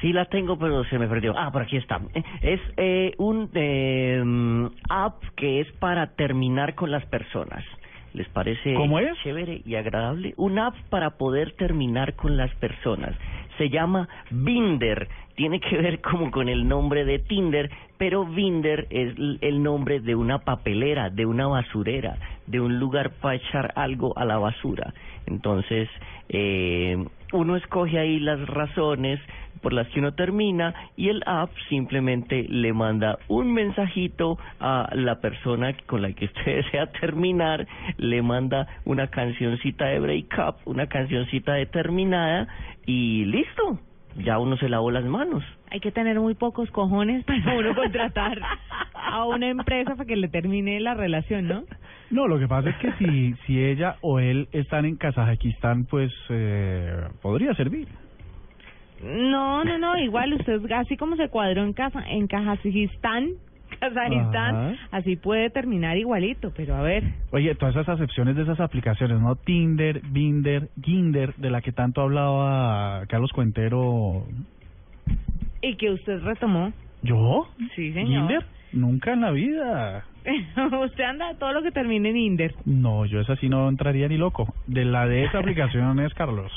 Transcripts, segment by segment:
Sí la tengo, pero se me perdió. Ah, por aquí está. Es eh, un eh, app que es para terminar con las personas. ¿Les parece ¿Cómo es? chévere y agradable? Un app para poder terminar con las personas. Se llama Binder. Tiene que ver como con el nombre de Tinder, pero Binder es el nombre de una papelera, de una basurera, de un lugar para echar algo a la basura. Entonces, eh, uno escoge ahí las razones por las que uno termina y el app simplemente le manda un mensajito a la persona con la que usted desea terminar, le manda una cancioncita de break up, una cancioncita determinada y listo, ya uno se lavó las manos. Hay que tener muy pocos cojones para uno contratar a una empresa para que le termine la relación, ¿no? No, lo que pasa es que si, si ella o él están en Kazajistán, pues eh, podría servir. No, no, no, igual usted así como se cuadró en casa en Kazajistán, Kazajistán, Ajá. así puede terminar igualito, pero a ver, Oye, todas esas acepciones de esas aplicaciones, ¿no? Tinder, Binder, Ginder, de la que tanto hablaba Carlos Cuentero. y que usted retomó. ¿Yo? Sí, señor. ¿Ginder? Nunca en la vida. usted anda todo lo que termine en Inder. No, yo esa sí no entraría ni loco. De la de esa aplicación es Carlos.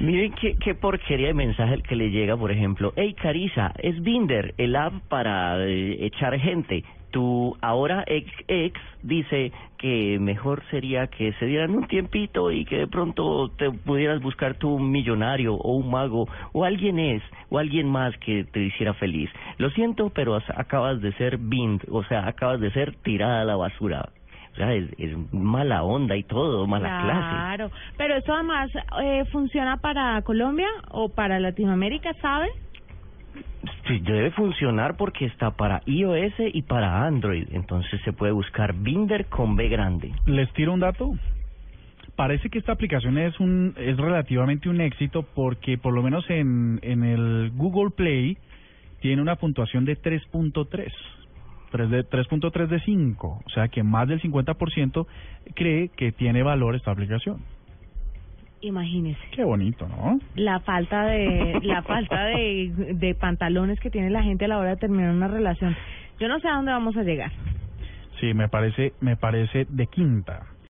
Miren qué, qué porquería de mensaje el que le llega, por ejemplo. Hey, Carisa, es Binder, el app para eh, echar gente. Tu ahora ex ex dice que mejor sería que se dieran un tiempito y que de pronto te pudieras buscar tú un millonario o un mago o alguien es o alguien más que te hiciera feliz. Lo siento, pero as- acabas de ser bind, o sea, acabas de ser tirada a la basura. O sea, es, es mala onda y todo, mala clase. Claro, pero eso además eh, funciona para Colombia o para Latinoamérica, ¿sabe? Sí, debe funcionar porque está para iOS y para Android. Entonces se puede buscar Binder con B grande. Les tiro un dato. Parece que esta aplicación es un es relativamente un éxito porque por lo menos en, en el Google Play tiene una puntuación de 3.3. 3 de 3.3 de 5, o sea que más del 50% cree que tiene valor esta aplicación. Imagínese. Qué bonito, ¿no? La falta de la falta de, de pantalones que tiene la gente a la hora de terminar una relación. Yo no sé a dónde vamos a llegar. Sí, me parece me parece de quinta.